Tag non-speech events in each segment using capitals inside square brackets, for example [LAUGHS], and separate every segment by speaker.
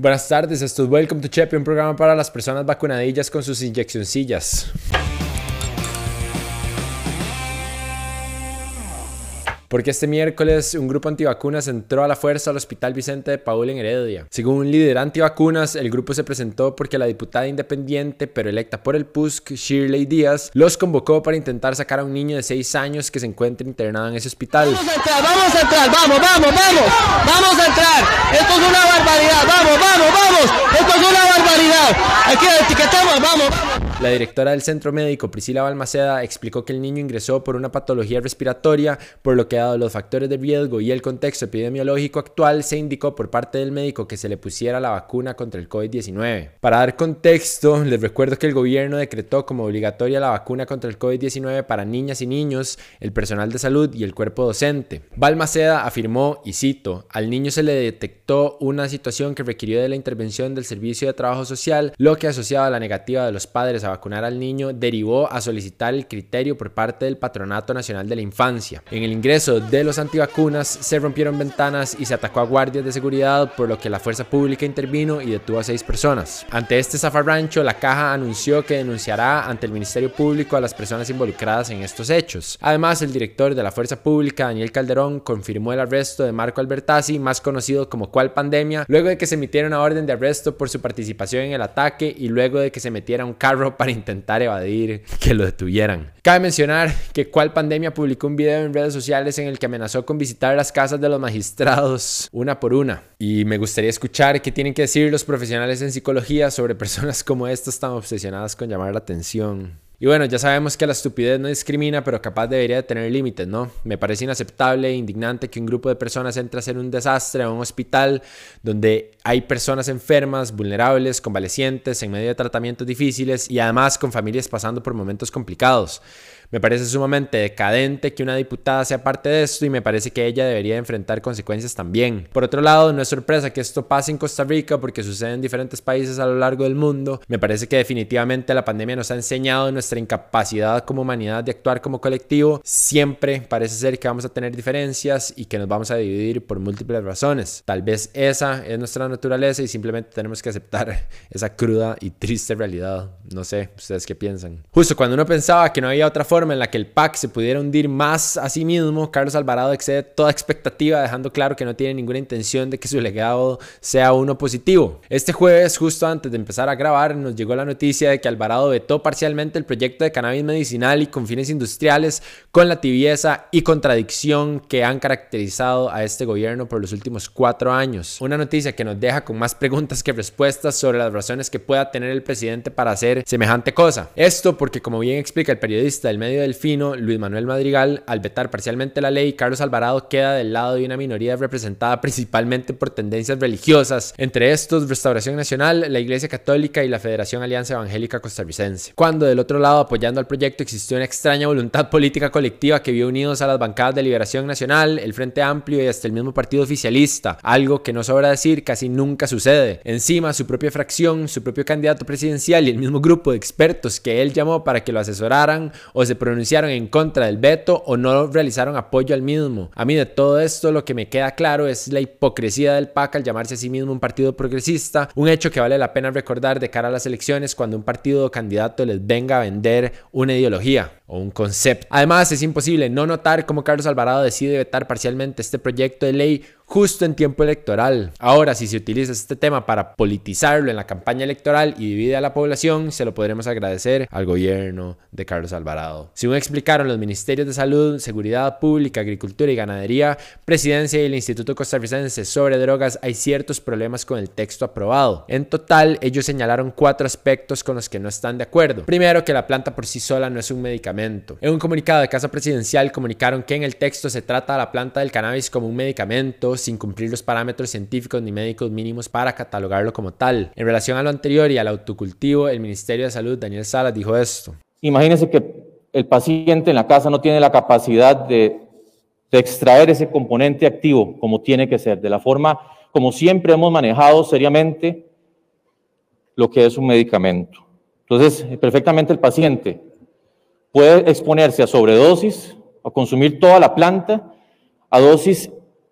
Speaker 1: Buenas tardes, esto es Welcome to Chepe, un programa para las personas vacunadillas con sus inyeccioncillas. Porque este miércoles un grupo antivacunas entró a la fuerza al Hospital Vicente de Paul en Heredia. Según un líder antivacunas, el grupo se presentó porque la diputada independiente, pero electa por el PUSC, Shirley Díaz, los convocó para intentar sacar a un niño de 6 años que se encuentra internado en ese hospital.
Speaker 2: Vamos a entrar, vamos a entrar, vamos, vamos, vamos, vamos a entrar. Esto es una barbaridad, vamos, vamos, vamos. Esto es una barbaridad. Aquí etiquetamos, vamos.
Speaker 1: La directora del centro médico, Priscila Balmaceda, explicó que el niño ingresó por una patología respiratoria, por lo que dado los factores de riesgo y el contexto epidemiológico actual, se indicó por parte del médico que se le pusiera la vacuna contra el COVID-19. Para dar contexto, les recuerdo que el gobierno decretó como obligatoria la vacuna contra el COVID-19 para niñas y niños, el personal de salud y el cuerpo docente. Balmaceda afirmó, y cito, al niño se le detectó una situación que requirió de la intervención del Servicio de Trabajo Social, lo que asociado a la negativa de los padres a vacunar al niño derivó a solicitar el criterio por parte del Patronato Nacional de la Infancia. En el ingreso de los antivacunas se rompieron ventanas y se atacó a guardias de seguridad, por lo que la fuerza pública intervino y detuvo a seis personas. Ante este zafarrancho, la caja anunció que denunciará ante el Ministerio Público a las personas involucradas en estos hechos. Además, el director de la fuerza pública, Daniel Calderón, confirmó el arresto de Marco Albertazzi, más conocido como Cual Pandemia, luego de que se emitiera una orden de arresto por su participación en el ataque y luego de que se metiera un carro para intentar evadir que lo detuvieran. Cabe mencionar que Cual Pandemia publicó un video en redes sociales en el que amenazó con visitar las casas de los magistrados una por una. Y me gustaría escuchar qué tienen que decir los profesionales en psicología sobre personas como estas tan obsesionadas con llamar la atención. Y bueno, ya sabemos que la estupidez no discrimina, pero capaz debería de tener límites, ¿no? Me parece inaceptable e indignante que un grupo de personas entre a hacer un desastre a un hospital donde hay personas enfermas, vulnerables, convalecientes, en medio de tratamientos difíciles y además con familias pasando por momentos complicados. Me parece sumamente decadente que una diputada sea parte de esto y me parece que ella debería enfrentar consecuencias también. Por otro lado, no es sorpresa que esto pase en Costa Rica porque sucede en diferentes países a lo largo del mundo. Me parece que definitivamente la pandemia nos ha enseñado nuestra incapacidad como humanidad de actuar como colectivo. Siempre parece ser que vamos a tener diferencias y que nos vamos a dividir por múltiples razones. Tal vez esa es nuestra naturaleza y simplemente tenemos que aceptar [LAUGHS] esa cruda y triste realidad. No sé, ustedes qué piensan. Justo cuando uno pensaba que no había otra forma en la que el PAC se pudiera hundir más a sí mismo, Carlos Alvarado excede toda expectativa, dejando claro que no tiene ninguna intención de que su legado sea uno positivo. Este jueves, justo antes de empezar a grabar, nos llegó la noticia de que Alvarado vetó parcialmente el proyecto de cannabis medicinal y con fines industriales con la tibieza y contradicción que han caracterizado a este gobierno por los últimos cuatro años. Una noticia que nos deja con más preguntas que respuestas sobre las razones que pueda tener el presidente para hacer semejante cosa. Esto porque, como bien explica el periodista del medio medio del fino, Luis Manuel Madrigal, al vetar parcialmente la ley, Carlos Alvarado queda del lado de una minoría representada principalmente por tendencias religiosas, entre estos Restauración Nacional, la Iglesia Católica y la Federación Alianza Evangélica Costarricense. Cuando del otro lado, apoyando al proyecto, existió una extraña voluntad política colectiva que vio unidos a las bancadas de Liberación Nacional, el Frente Amplio y hasta el mismo partido oficialista, algo que no sobra decir casi nunca sucede. Encima, su propia fracción, su propio candidato presidencial y el mismo grupo de expertos que él llamó para que lo asesoraran o se pronunciaron en contra del veto o no realizaron apoyo al mismo. A mí de todo esto lo que me queda claro es la hipocresía del PAC al llamarse a sí mismo un partido progresista, un hecho que vale la pena recordar de cara a las elecciones cuando un partido o candidato les venga a vender una ideología o un concepto. Además, es imposible no notar cómo Carlos Alvarado decide vetar parcialmente este proyecto de ley justo en tiempo electoral. Ahora, si se utiliza este tema para politizarlo en la campaña electoral y divide a la población, se lo podremos agradecer al gobierno de Carlos Alvarado. Según explicaron los ministerios de Salud, Seguridad Pública, Agricultura y Ganadería, Presidencia y el Instituto Costarricense sobre Drogas, hay ciertos problemas con el texto aprobado. En total, ellos señalaron cuatro aspectos con los que no están de acuerdo. Primero, que la planta por sí sola no es un medicamento. En un comunicado de Casa Presidencial comunicaron que en el texto se trata a la planta del cannabis como un medicamento sin cumplir los parámetros científicos ni médicos mínimos para catalogarlo como tal. En relación a lo anterior y al autocultivo, el Ministerio de Salud, Daniel Salas, dijo esto.
Speaker 3: Imagínense que el paciente en la casa no tiene la capacidad de, extraer ese componente activo como tiene que ser, de la forma como siempre hemos manejado seriamente lo que es un medicamento. Entonces, perfectamente el paciente puede exponerse a sobredosis, a consumir toda la planta, a dosis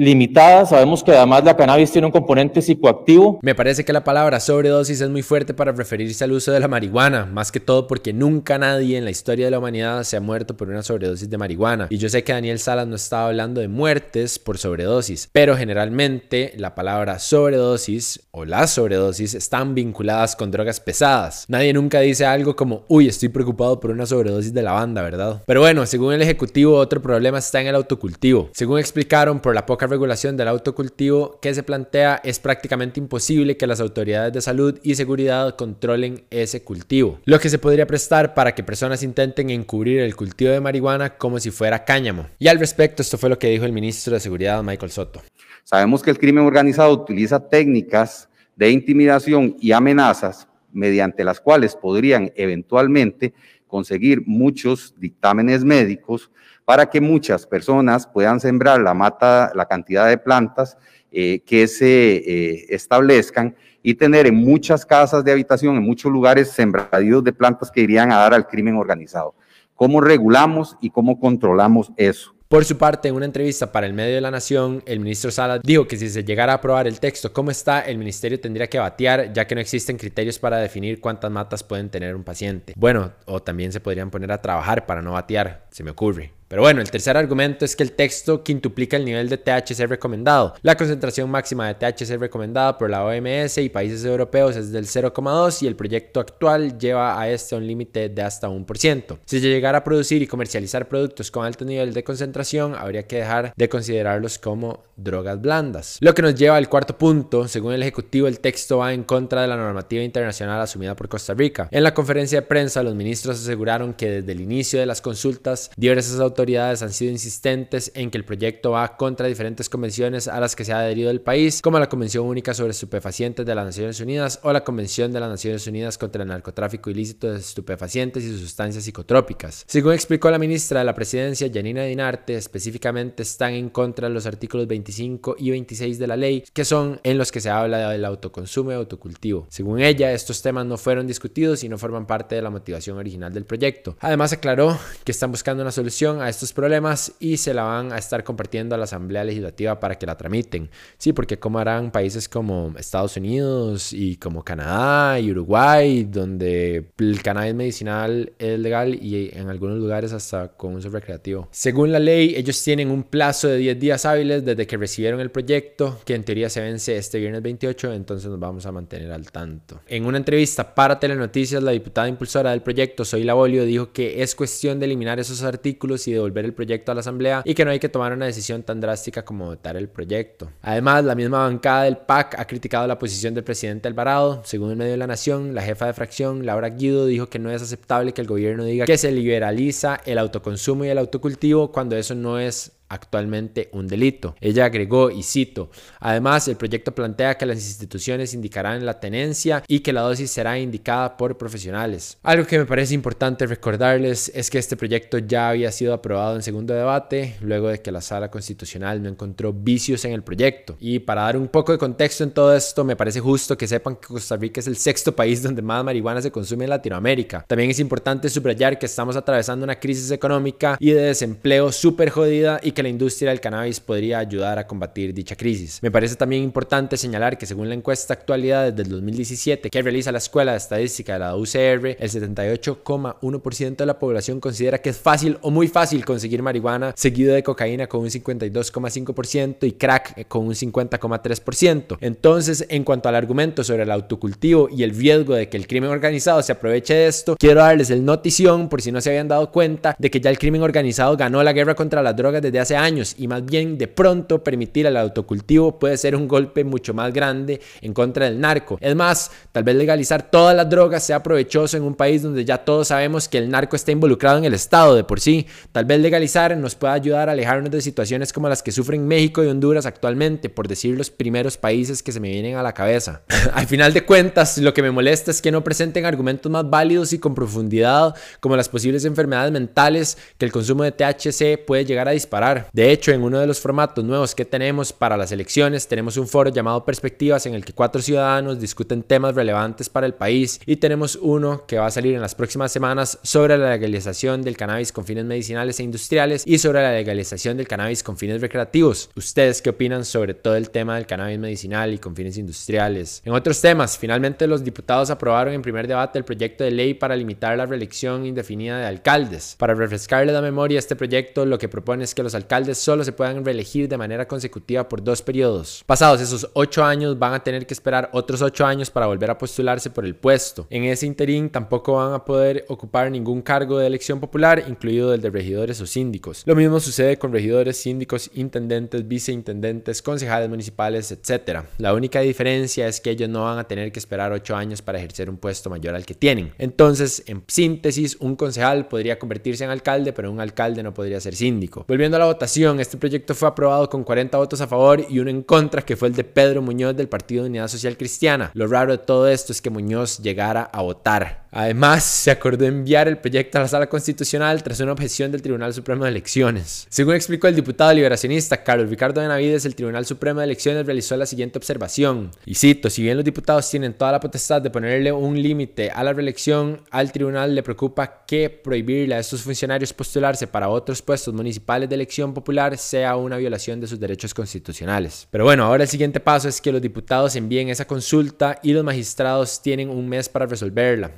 Speaker 3: limitada. Sabemos que además la cannabis tiene un componente psicoactivo.
Speaker 1: Me parece que la palabra sobredosis es muy fuerte para referirse al uso de la marihuana, más que todo porque nunca nadie en la historia de la humanidad se ha muerto por una sobredosis de marihuana. Y yo sé que Daniel Salas no estaba hablando de muertes por sobredosis, pero generalmente la palabra sobredosis o las sobredosis están vinculadas con drogas pesadas. Nadie nunca dice algo como, uy, estoy preocupado por una sobredosis de lavanda, ¿verdad? Pero bueno, según el Ejecutivo, otro problema está en el autocultivo. Según explicaron, por la poca regulación del autocultivo que se plantea, es prácticamente imposible que las autoridades de salud y seguridad controlen ese cultivo, lo que se podría prestar para que personas intenten encubrir el cultivo de marihuana como si fuera cáñamo. Y al respecto, esto fue lo que dijo el ministro de Seguridad, Michael Soto.
Speaker 4: Sabemos que el crimen organizado utiliza técnicas de intimidación y amenazas mediante las cuales podrían eventualmente conseguir muchos dictámenes médicos para que muchas personas puedan sembrar la mata, la cantidad de plantas eh, que se eh, establezcan y tener en muchas casas de habitación, en muchos lugares, sembradíos de plantas que irían a dar al crimen organizado. ¿Cómo regulamos y cómo controlamos eso?
Speaker 1: Por su parte, en una entrevista para el medio de la Nación, el ministro Sala dijo que si se llegara a aprobar el texto como está, el ministerio tendría que batear, ya que no existen criterios para definir cuántas matas pueden tener un paciente. Bueno, o también se podrían poner a trabajar para no batear, se me ocurre. Pero bueno, el tercer argumento es que el texto quintuplica el nivel de THC recomendado. La concentración máxima de THC recomendada por la OMS y países europeos es del 0,2 y el proyecto actual lleva a este un límite de hasta 1%. Si se llegara a producir y comercializar productos con alto nivel de concentración, habría que dejar de considerarlos como drogas blandas. Lo que nos lleva al cuarto punto, según el Ejecutivo, el texto va en contra de la normativa internacional asumida por Costa Rica. En la conferencia de prensa, los ministros aseguraron que desde el inicio de las consultas, diversas autoridades autoridades han sido insistentes en que el proyecto va contra diferentes convenciones a las que se ha adherido el país, como la Convención Única sobre Estupefacientes de las Naciones Unidas o la Convención de las Naciones Unidas contra el Narcotráfico Ilícito de Estupefacientes y Sustancias Psicotrópicas. Según explicó la ministra de la Presidencia, Janina Dinarte, específicamente están en contra de los artículos 25 y 26 de la ley, que son en los que se habla del autoconsumo y autocultivo. Según ella, estos temas no fueron discutidos y no forman parte de la motivación original del proyecto. Además, aclaró que están buscando una solución a estos problemas y se la van a estar compartiendo a la Asamblea Legislativa para que la tramiten. Sí, porque como harán países como Estados Unidos y como Canadá y Uruguay, donde el cannabis medicinal es legal y en algunos lugares hasta con uso recreativo. Según la ley, ellos tienen un plazo de 10 días hábiles desde que recibieron el proyecto, que en teoría se vence este viernes 28, entonces nos vamos a mantener al tanto. En una entrevista para Telenoticias, la diputada impulsora del proyecto, Soy Labolio, dijo que es cuestión de eliminar esos artículos y de devolver el proyecto a la Asamblea y que no hay que tomar una decisión tan drástica como votar el proyecto. Además, la misma bancada del PAC ha criticado la posición del presidente Alvarado. Según el medio de la Nación, la jefa de fracción, Laura Guido, dijo que no es aceptable que el gobierno diga que se liberaliza el autoconsumo y el autocultivo cuando eso no es actualmente un delito. Ella agregó, y cito, además el proyecto plantea que las instituciones indicarán la tenencia y que la dosis será indicada por profesionales. Algo que me parece importante recordarles es que este proyecto ya había sido aprobado en segundo debate, luego de que la sala constitucional no encontró vicios en el proyecto. Y para dar un poco de contexto en todo esto, me parece justo que sepan que Costa Rica es el sexto país donde más marihuana se consume en Latinoamérica. También es importante subrayar que estamos atravesando una crisis económica y de desempleo súper jodida y que la industria del cannabis podría ayudar a combatir dicha crisis. Me parece también importante señalar que según la encuesta actualidad desde el 2017 que realiza la Escuela de Estadística de la UCR, el 78,1% de la población considera que es fácil o muy fácil conseguir marihuana, seguido de cocaína con un 52,5% y crack con un 50,3%. Entonces, en cuanto al argumento sobre el autocultivo y el riesgo de que el crimen organizado se aproveche de esto, quiero darles el notición por si no se habían dado cuenta de que ya el crimen organizado ganó la guerra contra las drogas desde hace años y más bien de pronto permitir el autocultivo puede ser un golpe mucho más grande en contra del narco. Es más, tal vez legalizar todas las drogas sea provechoso en un país donde ya todos sabemos que el narco está involucrado en el Estado de por sí. Tal vez legalizar nos pueda ayudar a alejarnos de situaciones como las que sufren México y Honduras actualmente, por decir los primeros países que se me vienen a la cabeza. [LAUGHS] Al final de cuentas, lo que me molesta es que no presenten argumentos más válidos y con profundidad como las posibles enfermedades mentales que el consumo de THC puede llegar a disparar. De hecho, en uno de los formatos nuevos que tenemos para las elecciones, tenemos un foro llamado Perspectivas en el que cuatro ciudadanos discuten temas relevantes para el país y tenemos uno que va a salir en las próximas semanas sobre la legalización del cannabis con fines medicinales e industriales y sobre la legalización del cannabis con fines recreativos. ¿Ustedes qué opinan sobre todo el tema del cannabis medicinal y con fines industriales? En otros temas, finalmente los diputados aprobaron en primer debate el proyecto de ley para limitar la reelección indefinida de alcaldes. Para refrescarle la memoria, este proyecto lo que propone es que los alcaldes solo se puedan reelegir de manera consecutiva por dos periodos. Pasados esos ocho años, van a tener que esperar otros ocho años para volver a postularse por el puesto. En ese interín tampoco van a poder ocupar ningún cargo de elección popular, incluido el de regidores o síndicos. Lo mismo sucede con regidores, síndicos, intendentes, viceintendentes, concejales municipales, etc. La única diferencia es que ellos no van a tener que esperar ocho años para ejercer un puesto mayor al que tienen. Entonces, en síntesis, un concejal podría convertirse en alcalde, pero un alcalde no podría ser síndico. Volviendo a la votación, este proyecto fue aprobado con 40 votos a favor y uno en contra, que fue el de Pedro Muñoz del Partido de Unidad Social Cristiana. Lo raro de todo esto es que Muñoz llegara a votar. Además, se acordó enviar el proyecto a la Sala Constitucional tras una objeción del Tribunal Supremo de Elecciones. Según explicó el diputado liberacionista Carlos Ricardo Benavides, el Tribunal Supremo de Elecciones realizó la siguiente observación. Y cito, si bien los diputados tienen toda la potestad de ponerle un límite a la reelección, al tribunal le preocupa que prohibirle a estos funcionarios postularse para otros puestos municipales de elección popular sea una violación de sus derechos constitucionales. Pero bueno, ahora el siguiente paso es que los diputados envíen esa consulta y los magistrados tienen un mes para resolverla.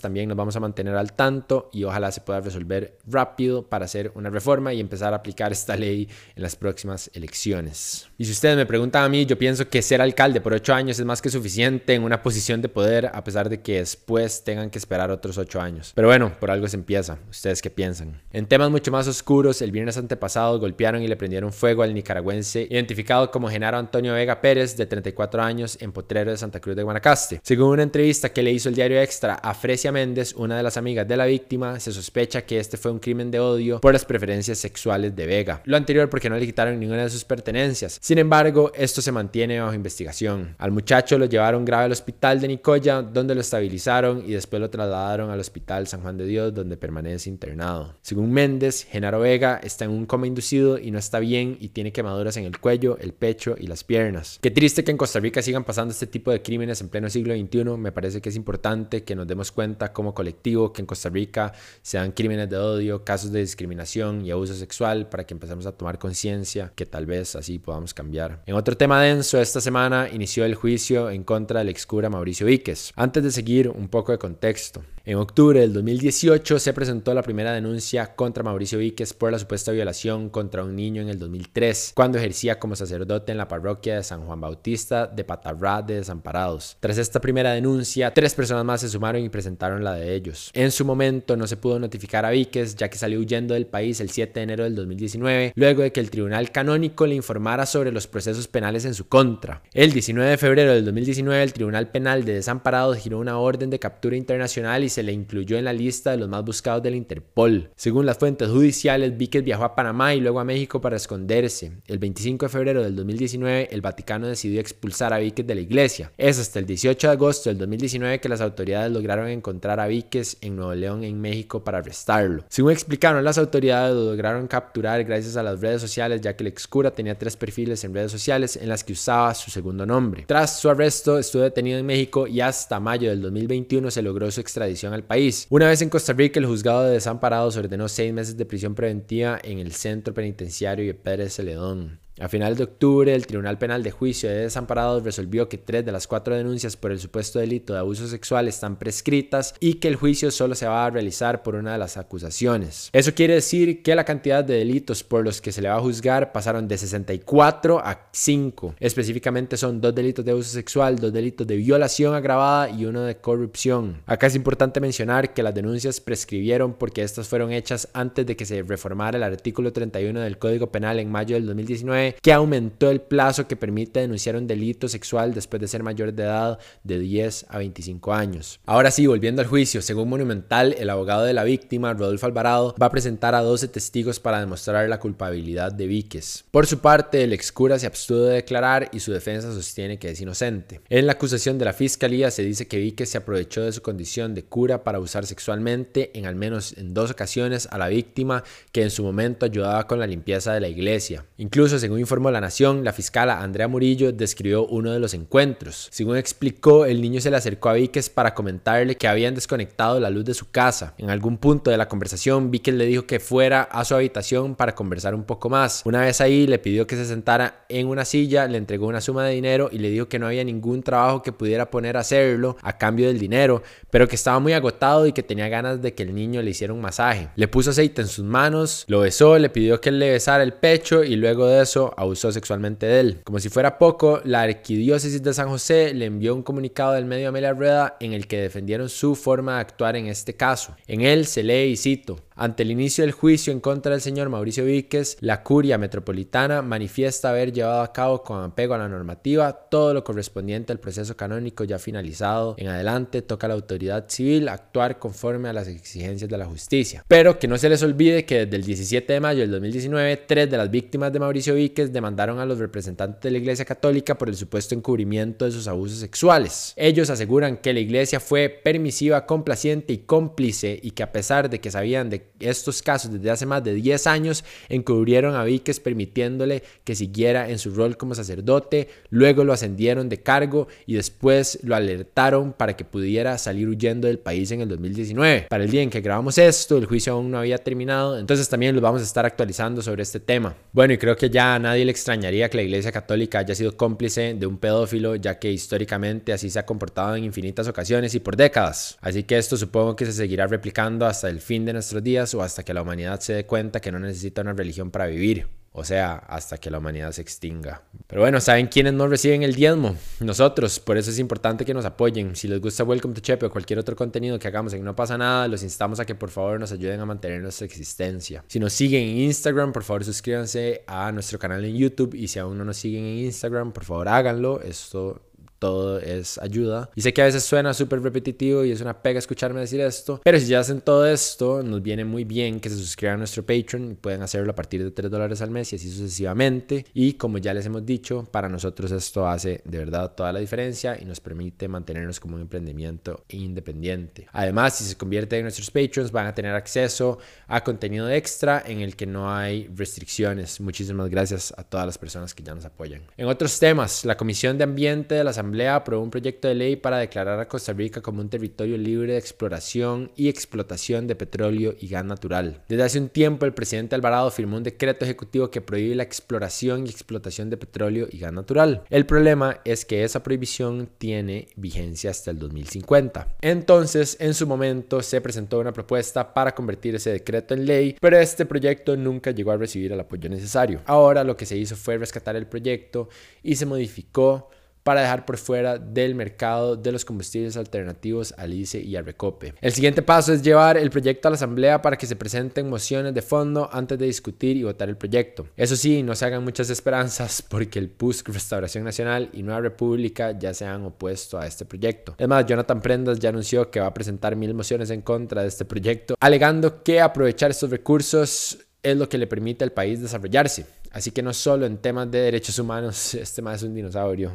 Speaker 1: También nos vamos a mantener al tanto y ojalá se pueda resolver rápido para hacer una reforma y empezar a aplicar esta ley en las próximas elecciones. Y si ustedes me preguntan a mí, yo pienso que ser alcalde por ocho años es más que suficiente en una posición de poder a pesar de que después tengan que esperar otros ocho años. Pero bueno, por algo se empieza. ¿Ustedes qué piensan? En temas mucho más oscuros, el viernes antepasado golpearon y le prendieron fuego al nicaragüense identificado como Genaro Antonio Vega Pérez, de 34 años, en Potrero de Santa Cruz de Guanacaste. Según una entrevista que le hizo el diario Extra a Fresia Méndez, una de las amigas de la víctima, se sospecha que este fue un crimen de odio por las preferencias sexuales de Vega. Lo anterior porque no le quitaron ninguna de sus pertenencias. Sin embargo, esto se mantiene bajo investigación. Al muchacho lo llevaron grave al hospital de Nicoya, donde lo estabilizaron y después lo trasladaron al hospital San Juan de Dios, donde permanece internado. Según Méndez, Genaro Vega está en un coma inducido y no está bien y tiene quemaduras en el cuello, el pecho y las piernas. Qué triste que en Costa Rica sigan pasando este tipo de crímenes en pleno siglo XXI. Me parece que es importante que nos demos cuenta como colectivo que en Costa Rica se dan crímenes de odio, casos de discriminación y abuso sexual para que empecemos a tomar conciencia que tal vez así podamos cambiar. En otro tema denso, esta semana inició el juicio en contra del excura Mauricio Víquez. Antes de seguir, un poco de contexto. En octubre del 2018 se presentó la primera denuncia contra Mauricio Víquez por la supuesta violación contra un niño en el 2003, cuando ejercía como sacerdote en la parroquia de San Juan Bautista de Patarrá de Desamparados. Tras esta primera denuncia, tres personas más se sumaron y presentaron la de ellos. En su momento no se pudo notificar a Víquez ya que salió huyendo del país el 7 de enero del 2019, luego de que el tribunal canónico le informara sobre los procesos penales en su contra. El 19 de febrero del 2019 el Tribunal Penal de Desamparados giró una orden de captura internacional y se le incluyó en la lista de los más buscados del Interpol. Según las fuentes judiciales, Víquez viajó a Panamá y luego a México para esconderse. El 25 de febrero del 2019, el Vaticano decidió expulsar a Víquez de la iglesia. Es hasta el 18 de agosto del 2019 que las autoridades lograron encontrar a Víquez en Nuevo León, en México, para arrestarlo. Según explicaron las autoridades, lo lograron capturar gracias a las redes sociales, ya que el excura tenía tres perfiles en redes sociales en las que usaba su segundo nombre. Tras su arresto, estuvo detenido en México y hasta mayo del 2021 se logró su extradición al país. Una vez en Costa Rica, el juzgado de desamparados ordenó seis meses de prisión preventiva en el centro penitenciario de Pérez Celedón. A finales de octubre, el Tribunal Penal de Juicio de Desamparados resolvió que tres de las cuatro denuncias por el supuesto delito de abuso sexual están prescritas y que el juicio solo se va a realizar por una de las acusaciones. Eso quiere decir que la cantidad de delitos por los que se le va a juzgar pasaron de 64 a 5. Específicamente son dos delitos de abuso sexual, dos delitos de violación agravada y uno de corrupción. Acá es importante mencionar que las denuncias prescribieron porque estas fueron hechas antes de que se reformara el artículo 31 del Código Penal en mayo del 2019 2019 que aumentó el plazo que permite denunciar un delito sexual después de ser mayor de edad de 10 a 25 años. Ahora sí, volviendo al juicio, según Monumental, el abogado de la víctima, Rodolfo Alvarado, va a presentar a 12 testigos para demostrar la culpabilidad de Víquez. Por su parte, el excura se abstuvo de declarar y su defensa sostiene que es inocente. En la acusación de la fiscalía se dice que Víquez se aprovechó de su condición de cura para usar sexualmente en al menos en dos ocasiones a la víctima que en su momento ayudaba con la limpieza de la iglesia. Incluso, según informó La Nación, la fiscal Andrea Murillo describió uno de los encuentros. Según explicó, el niño se le acercó a Víquez para comentarle que habían desconectado la luz de su casa. En algún punto de la conversación, Víquez le dijo que fuera a su habitación para conversar un poco más. Una vez ahí, le pidió que se sentara en una silla, le entregó una suma de dinero y le dijo que no había ningún trabajo que pudiera poner a hacerlo a cambio del dinero, pero que estaba muy agotado y que tenía ganas de que el niño le hiciera un masaje. Le puso aceite en sus manos, lo besó, le pidió que le besara el pecho y luego de eso abusó sexualmente de él. Como si fuera poco, la arquidiócesis de San José le envió un comunicado del medio Amelia Rueda en el que defendieron su forma de actuar en este caso. En él se lee y cito, ante el inicio del juicio en contra del señor Mauricio Víquez, la curia metropolitana manifiesta haber llevado a cabo con apego a la normativa todo lo correspondiente al proceso canónico ya finalizado. En adelante toca a la autoridad civil actuar conforme a las exigencias de la justicia. Pero que no se les olvide que desde el 17 de mayo del 2019, tres de las víctimas de Mauricio Víquez demandaron a los representantes de la Iglesia Católica por el supuesto encubrimiento de sus abusos sexuales. Ellos aseguran que la Iglesia fue permisiva, complaciente y cómplice y que a pesar de que sabían de estos casos desde hace más de 10 años encubrieron a Víquez permitiéndole que siguiera en su rol como sacerdote, luego lo ascendieron de cargo y después lo alertaron para que pudiera salir huyendo del país en el 2019. Para el día en que grabamos esto, el juicio aún no había terminado, entonces también lo vamos a estar actualizando sobre este tema. Bueno, y creo que ya a nadie le extrañaría que la Iglesia Católica haya sido cómplice de un pedófilo, ya que históricamente así se ha comportado en infinitas ocasiones y por décadas. Así que esto supongo que se seguirá replicando hasta el fin de nuestros días o hasta que la humanidad se dé cuenta que no necesita una religión para vivir. O sea, hasta que la humanidad se extinga. Pero bueno, ¿saben quiénes no reciben el diezmo? Nosotros. Por eso es importante que nos apoyen. Si les gusta Welcome to Chepe o cualquier otro contenido que hagamos en No pasa nada, los instamos a que por favor nos ayuden a mantener nuestra existencia. Si nos siguen en Instagram, por favor suscríbanse a nuestro canal en YouTube. Y si aún no nos siguen en Instagram, por favor háganlo. Esto todo es ayuda. Y sé que a veces suena súper repetitivo y es una pega escucharme decir esto, pero si ya hacen todo esto, nos viene muy bien que se suscriban a nuestro Patreon y pueden hacerlo a partir de 3 dólares al mes y así sucesivamente. Y como ya les hemos dicho, para nosotros esto hace de verdad toda la diferencia y nos permite mantenernos como un emprendimiento independiente. Además, si se convierten en nuestros Patreons, van a tener acceso a contenido extra en el que no hay restricciones. Muchísimas gracias a todas las personas que ya nos apoyan. En otros temas, la Comisión de Ambiente de la Asamblea Asamblea aprobó un proyecto de ley para declarar a Costa Rica como un territorio libre de exploración y explotación de petróleo y gas natural. Desde hace un tiempo, el presidente Alvarado firmó un decreto ejecutivo que prohíbe la exploración y explotación de petróleo y gas natural. El problema es que esa prohibición tiene vigencia hasta el 2050. Entonces, en su momento, se presentó una propuesta para convertir ese decreto en ley, pero este proyecto nunca llegó a recibir el apoyo necesario. Ahora lo que se hizo fue rescatar el proyecto y se modificó para dejar por fuera del mercado de los combustibles alternativos al ICE y al Recope. El siguiente paso es llevar el proyecto a la Asamblea para que se presenten mociones de fondo antes de discutir y votar el proyecto. Eso sí, no se hagan muchas esperanzas [LAUGHS] porque el PUSC, Restauración Nacional y Nueva República ya se han opuesto a este proyecto. Además, Jonathan Prendas ya anunció que va a presentar mil mociones en contra de este proyecto, alegando que aprovechar estos recursos es lo que le permite al país desarrollarse. Así que no solo en temas de derechos humanos, [LAUGHS] este más es un dinosaurio.